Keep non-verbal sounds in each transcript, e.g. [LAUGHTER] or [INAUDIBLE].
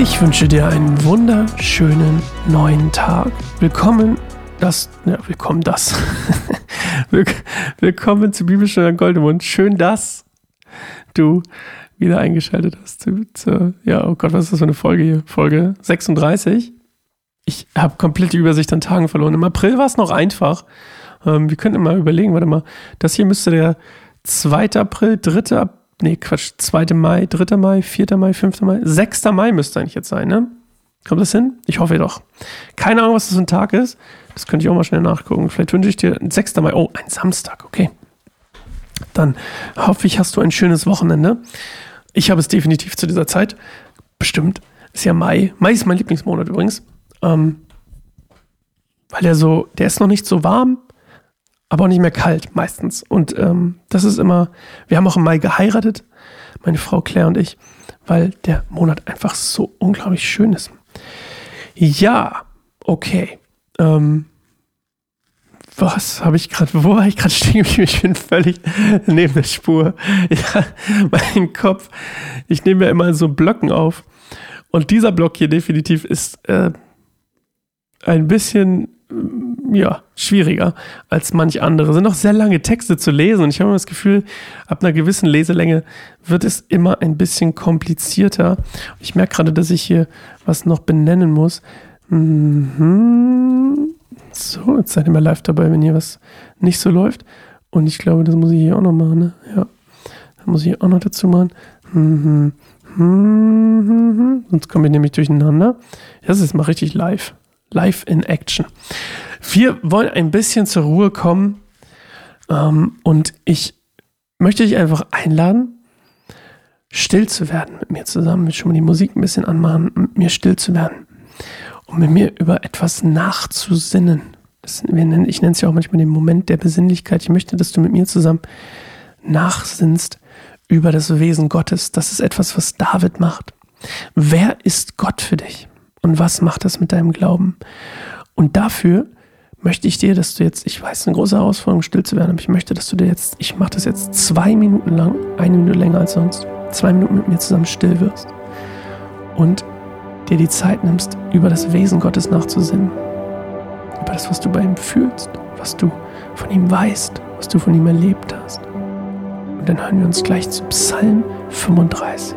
Ich wünsche dir einen wunderschönen neuen Tag. Willkommen, das, ja, willkommen das. [LAUGHS] willkommen zu Bibelstunde Goldemund. Schön, dass du wieder eingeschaltet hast. Zu, zu, ja, oh Gott, was ist das für eine Folge hier? Folge 36. Ich habe komplett die Übersicht an Tagen verloren. Im April war es noch einfach. Ähm, wir könnten mal überlegen, warte mal. Das hier müsste der 2. April, 3. April nee, Quatsch, 2. Mai, 3. Mai, 4. Mai, 5. Mai, 6. Mai müsste eigentlich jetzt sein, ne? Kommt das hin? Ich hoffe doch. Keine Ahnung, was das für ein Tag ist. Das könnte ich auch mal schnell nachgucken. Vielleicht wünsche ich dir ein 6. Mai. Oh, ein Samstag, okay. Dann hoffe ich, hast du ein schönes Wochenende. Ich habe es definitiv zu dieser Zeit. Bestimmt. Ist ja Mai. Mai ist mein Lieblingsmonat übrigens. Ähm, weil der so, der ist noch nicht so warm, aber auch nicht mehr kalt meistens. Und ähm, das ist immer, wir haben auch im Mai geheiratet, meine Frau Claire und ich, weil der Monat einfach so unglaublich schön ist. Ja, okay. Ähm, was habe ich gerade, wo war ich gerade stehen Ich bin völlig [LAUGHS] neben der Spur. [LAUGHS] Ja, mein Kopf, ich nehme ja immer so Blöcken auf. Und dieser Block hier definitiv ist äh, ein bisschen ja, schwieriger als manch andere. Sind noch sehr lange Texte zu lesen und ich habe das Gefühl, ab einer gewissen Leselänge wird es immer ein bisschen komplizierter. Ich merke gerade, dass ich hier was noch benennen muss. Mhm. So, jetzt seid ihr mal live dabei, wenn hier was nicht so läuft. Und ich glaube, das muss ich hier auch noch machen. Ne? Ja, das muss ich hier auch noch dazu machen. Mhm. Mhm. Sonst kommen wir nämlich durcheinander. Das ist mal richtig live. Live in Action. Wir wollen ein bisschen zur Ruhe kommen ähm, und ich möchte dich einfach einladen, still zu werden mit mir zusammen, schon mal die Musik ein bisschen anmachen, mit mir still zu werden und mit mir über etwas nachzusinnen. Das, ich nenne es ja auch manchmal den Moment der Besinnlichkeit. Ich möchte, dass du mit mir zusammen nachsinnst über das Wesen Gottes. Das ist etwas, was David macht. Wer ist Gott für dich? Und was macht das mit deinem Glauben? Und dafür möchte ich dir, dass du jetzt, ich weiß, eine große Herausforderung, still zu werden, aber ich möchte, dass du dir jetzt, ich mache das jetzt zwei Minuten lang, eine Minute länger als sonst, zwei Minuten mit mir zusammen still wirst und dir die Zeit nimmst, über das Wesen Gottes nachzusinnen. Über das, was du bei ihm fühlst, was du von ihm weißt, was du von ihm erlebt hast. Und dann hören wir uns gleich zu Psalm 35.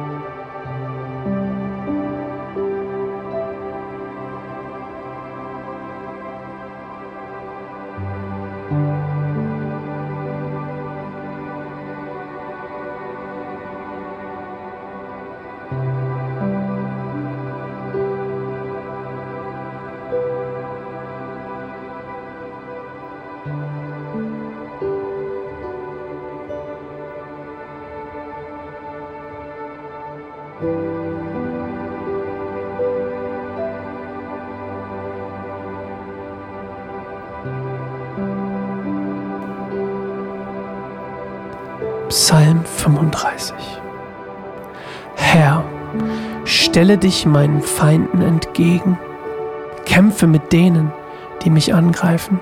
Psalm 35 Herr, stelle dich meinen Feinden entgegen, kämpfe mit denen, die mich angreifen.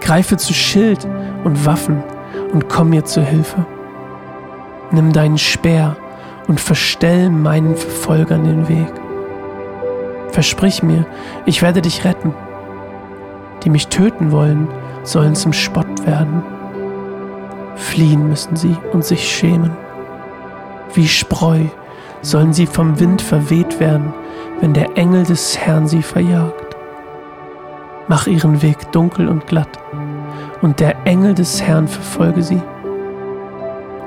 Greife zu Schild und Waffen und komm mir zu Hilfe. Nimm deinen Speer und verstell meinen Verfolgern den Weg. Versprich mir, ich werde dich retten. Die mich töten wollen, sollen zum Spott werden. Fliehen müssen sie und sich schämen. Wie Spreu sollen sie vom Wind verweht werden, wenn der Engel des Herrn sie verjagt. Mach ihren Weg dunkel und glatt, und der Engel des Herrn verfolge sie.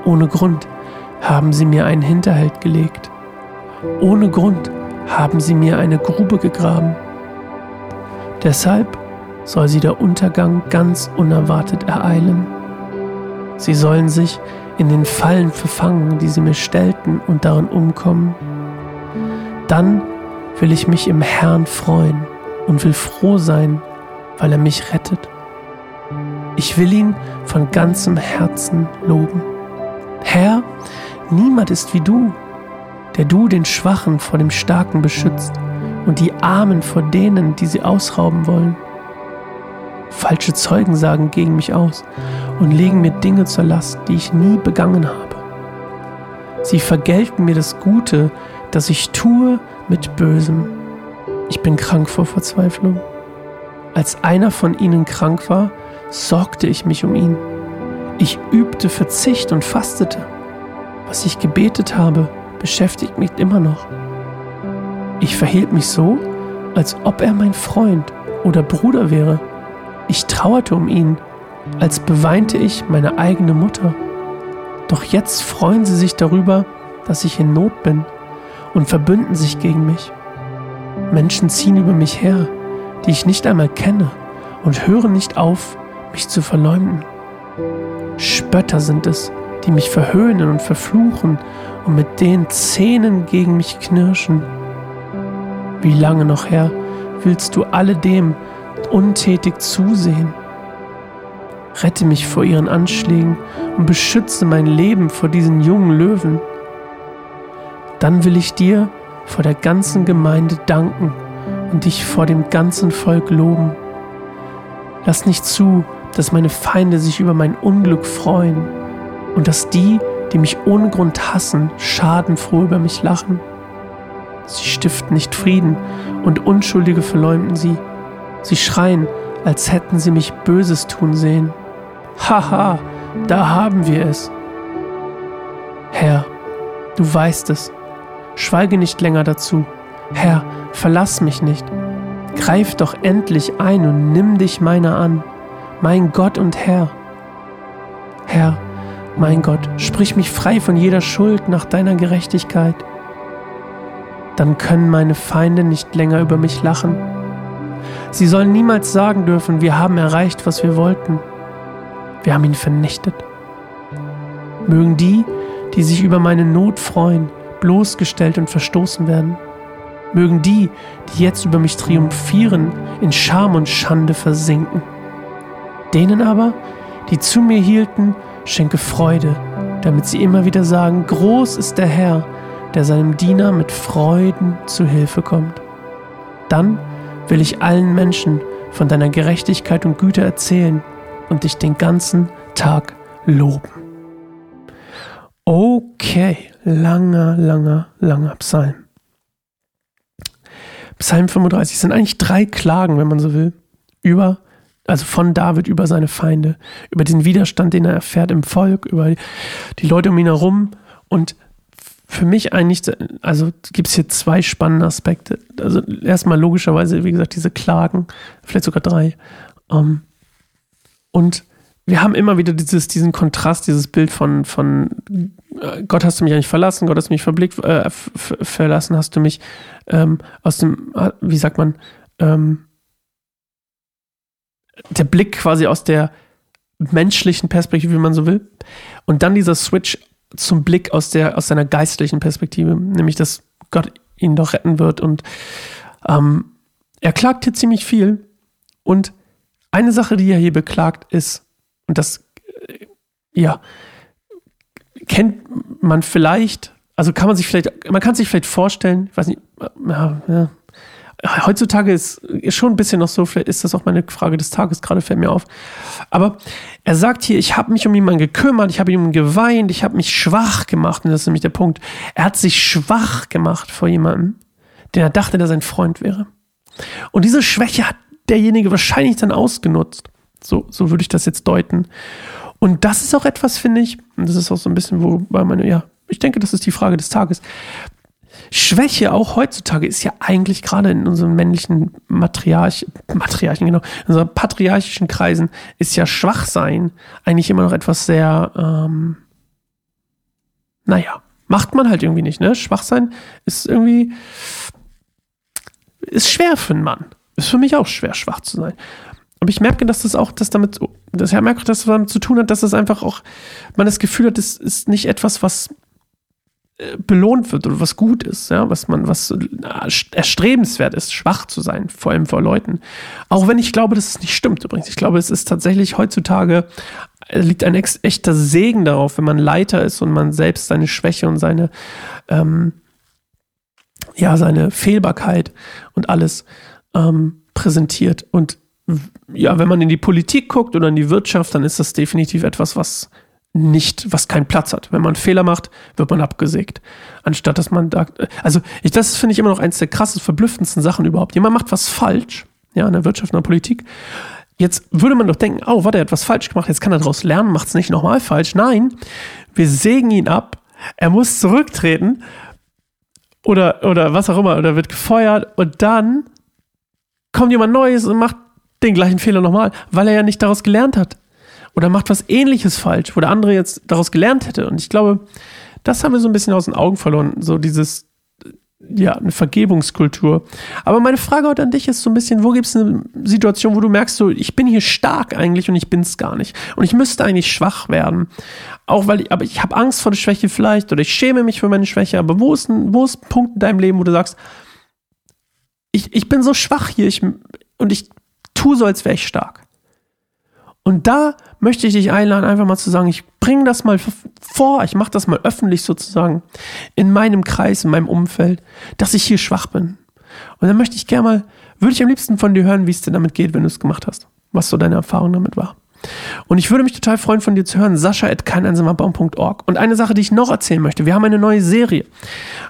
Ohne Grund haben sie mir einen Hinterhalt gelegt. Ohne Grund haben sie mir eine Grube gegraben. Deshalb soll sie der Untergang ganz unerwartet ereilen. Sie sollen sich in den Fallen verfangen, die sie mir stellten und darin umkommen. Dann will ich mich im Herrn freuen und will froh sein, weil er mich rettet. Ich will ihn von ganzem Herzen loben. Herr, niemand ist wie du, der du den Schwachen vor dem Starken beschützt und die Armen vor denen, die sie ausrauben wollen. Falsche Zeugen sagen gegen mich aus und legen mir Dinge zur Last, die ich nie begangen habe. Sie vergelten mir das Gute, das ich tue, mit Bösem. Ich bin krank vor Verzweiflung. Als einer von ihnen krank war, sorgte ich mich um ihn. Ich übte Verzicht und fastete. Was ich gebetet habe, beschäftigt mich immer noch. Ich verhielt mich so, als ob er mein Freund oder Bruder wäre. Ich trauerte um ihn, als beweinte ich meine eigene Mutter. Doch jetzt freuen sie sich darüber, dass ich in Not bin und verbünden sich gegen mich. Menschen ziehen über mich her, die ich nicht einmal kenne, und hören nicht auf, mich zu verleumden. Spötter sind es, die mich verhöhnen und verfluchen und mit den Zähnen gegen mich knirschen. Wie lange noch, Herr, willst du alledem untätig zusehen? Rette mich vor ihren Anschlägen und beschütze mein Leben vor diesen jungen Löwen. Dann will ich dir vor der ganzen Gemeinde danken und dich vor dem ganzen Volk loben. Lass nicht zu, dass meine Feinde sich über mein Unglück freuen und dass die, die mich ohne Grund hassen, schadenfroh über mich lachen. Sie stiften nicht Frieden und Unschuldige verleumden sie. Sie schreien, als hätten sie mich Böses tun sehen. Haha, da haben wir es. Herr, du weißt es. Schweige nicht länger dazu. Herr, verlass mich nicht. Greif doch endlich ein und nimm dich meiner an, mein Gott und Herr. Herr, mein Gott, sprich mich frei von jeder Schuld nach deiner Gerechtigkeit. Dann können meine Feinde nicht länger über mich lachen. Sie sollen niemals sagen dürfen, wir haben erreicht, was wir wollten. Wir haben ihn vernichtet. Mögen die, die sich über meine Not freuen, bloßgestellt und verstoßen werden. Mögen die, die jetzt über mich triumphieren, in Scham und Schande versinken. Denen aber, die zu mir hielten, schenke Freude, damit sie immer wieder sagen, groß ist der Herr, der seinem Diener mit Freuden zu Hilfe kommt. Dann will ich allen Menschen von deiner Gerechtigkeit und Güte erzählen und dich den ganzen Tag loben. Okay, langer, langer, langer Psalm. Psalm 35 sind eigentlich drei Klagen, wenn man so will, über, also von David über seine Feinde, über den Widerstand, den er erfährt im Volk, über die Leute um ihn herum und für mich eigentlich, also gibt es hier zwei spannende Aspekte. Also erstmal logischerweise, wie gesagt, diese Klagen, vielleicht sogar drei. Ähm, und wir haben immer wieder dieses, diesen Kontrast, dieses Bild von, von äh, Gott hast du mich eigentlich verlassen, Gott hast du mich verblickt, äh, verlassen, hast du mich ähm, aus dem, äh, wie sagt man, ähm, der Blick quasi aus der menschlichen Perspektive, wie man so will. Und dann dieser Switch zum Blick aus, der, aus seiner geistlichen Perspektive, nämlich dass Gott ihn doch retten wird. Und ähm, er klagt hier ziemlich viel. Und eine Sache, die er hier beklagt, ist, und das, äh, ja, kennt man vielleicht, also kann man sich vielleicht, man kann sich vielleicht vorstellen, ich weiß nicht, ja, ja, heutzutage ist, ist schon ein bisschen noch so, vielleicht ist das auch meine Frage des Tages, gerade fällt mir auf. Aber er sagt hier, ich habe mich um jemanden gekümmert, ich habe ihm geweint, ich habe mich schwach gemacht. Und das ist nämlich der Punkt. Er hat sich schwach gemacht vor jemandem, den er dachte, der sein Freund wäre. Und diese Schwäche hat derjenige wahrscheinlich dann ausgenutzt. So, so würde ich das jetzt deuten. Und das ist auch etwas, finde ich, und das ist auch so ein bisschen, wo bei meine, ja, ich denke, das ist die Frage des Tages. Schwäche auch heutzutage ist ja eigentlich gerade in unseren männlichen Matriarch, Matriarchen, genau, in unseren patriarchischen Kreisen ist ja Schwachsein eigentlich immer noch etwas sehr, ähm, naja, macht man halt irgendwie nicht, ne? Schwachsein ist irgendwie, ist schwer für einen Mann. Ist für mich auch schwer, schwach zu sein. Aber ich merke, dass das auch das damit, dass ich merke, dass das damit zu tun hat, dass es einfach auch, man das Gefühl hat, es ist nicht etwas, was belohnt wird oder was gut ist, ja, was man, was erstrebenswert ist, schwach zu sein, vor allem vor Leuten. Auch wenn ich glaube, dass es nicht stimmt übrigens. Ich glaube, es ist tatsächlich heutzutage, äh, liegt ein echter Segen darauf, wenn man Leiter ist und man selbst seine Schwäche und seine, ähm, ja, seine Fehlbarkeit und alles ähm, präsentiert. Und ja, wenn man in die Politik guckt oder in die Wirtschaft, dann ist das definitiv etwas, was nicht, was keinen Platz hat. Wenn man Fehler macht, wird man abgesägt. Anstatt dass man da, also ich, das finde ich immer noch eins der krassesten, verblüffendsten Sachen überhaupt. Jemand macht was falsch, ja, in der Wirtschaft, in der Politik. Jetzt würde man doch denken, oh, warte, er hat was falsch gemacht, jetzt kann er daraus lernen, macht es nicht nochmal falsch. Nein, wir sägen ihn ab, er muss zurücktreten oder, oder was auch immer, oder wird gefeuert und dann kommt jemand Neues und macht den gleichen Fehler nochmal, weil er ja nicht daraus gelernt hat. Oder macht was ähnliches falsch, wo der andere jetzt daraus gelernt hätte. Und ich glaube, das haben wir so ein bisschen aus den Augen verloren. So dieses, ja, eine Vergebungskultur. Aber meine Frage heute an dich ist so ein bisschen, wo gibt es eine Situation, wo du merkst, so, ich bin hier stark eigentlich und ich bin es gar nicht. Und ich müsste eigentlich schwach werden. Auch weil ich, aber ich habe Angst vor der Schwäche vielleicht oder ich schäme mich für meine Schwäche. Aber wo ist ein, wo ist ein Punkt in deinem Leben, wo du sagst, ich, ich bin so schwach hier ich, und ich tu so, als wäre ich stark. Und da möchte ich dich einladen, einfach mal zu sagen, ich bringe das mal vor, ich mache das mal öffentlich sozusagen in meinem Kreis, in meinem Umfeld, dass ich hier schwach bin. Und dann möchte ich gerne mal, würde ich am liebsten von dir hören, wie es dir damit geht, wenn du es gemacht hast, was so deine Erfahrung damit war. Und ich würde mich total freuen, von dir zu hören, sascha at keineinsamerbaum.org. Und eine Sache, die ich noch erzählen möchte, wir haben eine neue Serie,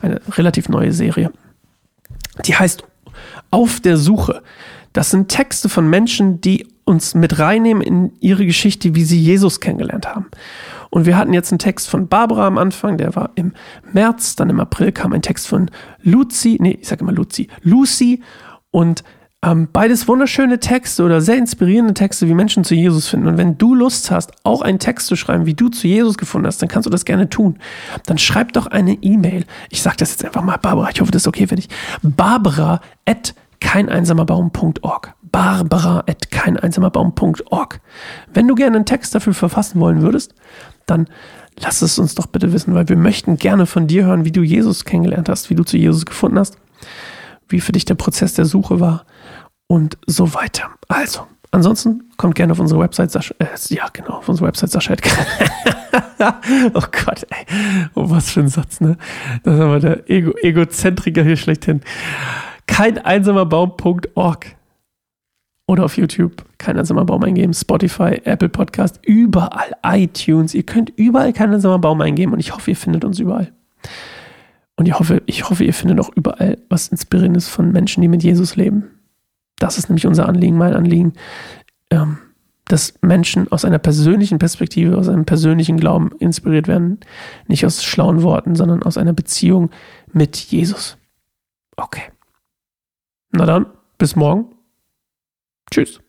eine relativ neue Serie, die heißt Auf der Suche. Das sind Texte von Menschen, die uns mit reinnehmen in ihre Geschichte, wie sie Jesus kennengelernt haben. Und wir hatten jetzt einen Text von Barbara am Anfang, der war im März, dann im April kam ein Text von Lucy, nee, ich sage immer Lucy, Lucy und ähm, beides wunderschöne Texte oder sehr inspirierende Texte, wie Menschen zu Jesus finden. Und wenn du Lust hast, auch einen Text zu schreiben, wie du zu Jesus gefunden hast, dann kannst du das gerne tun. Dann schreib doch eine E-Mail. Ich sage das jetzt einfach mal, Barbara, ich hoffe, das ist okay für dich. Barbara at keineinsamerbaum.org. Barbara at keineinsamerbaum.org. Wenn du gerne einen Text dafür verfassen wollen würdest, dann lass es uns doch bitte wissen, weil wir möchten gerne von dir hören, wie du Jesus kennengelernt hast, wie du zu Jesus gefunden hast, wie für dich der Prozess der Suche war und so weiter. Also, ansonsten kommt gerne auf unsere Website, Sascha, äh, ja genau, auf unsere Website Sascha. [LAUGHS] oh Gott, ey. Oh, was für ein Satz, ne? Das ist aber der Ego Egozentriker hier schlechthin kein einsamer Baum.org. Oder auf YouTube, kein einsamer Baum eingeben, Spotify, Apple Podcast, überall, iTunes. Ihr könnt überall kein einsamer Baum eingeben und ich hoffe, ihr findet uns überall. Und ich hoffe, ich hoffe, ihr findet auch überall was Inspirierendes von Menschen, die mit Jesus leben. Das ist nämlich unser Anliegen, mein Anliegen, ähm, dass Menschen aus einer persönlichen Perspektive, aus einem persönlichen Glauben inspiriert werden. Nicht aus schlauen Worten, sondern aus einer Beziehung mit Jesus. Okay. Na dann, bis morgen. Tschüss.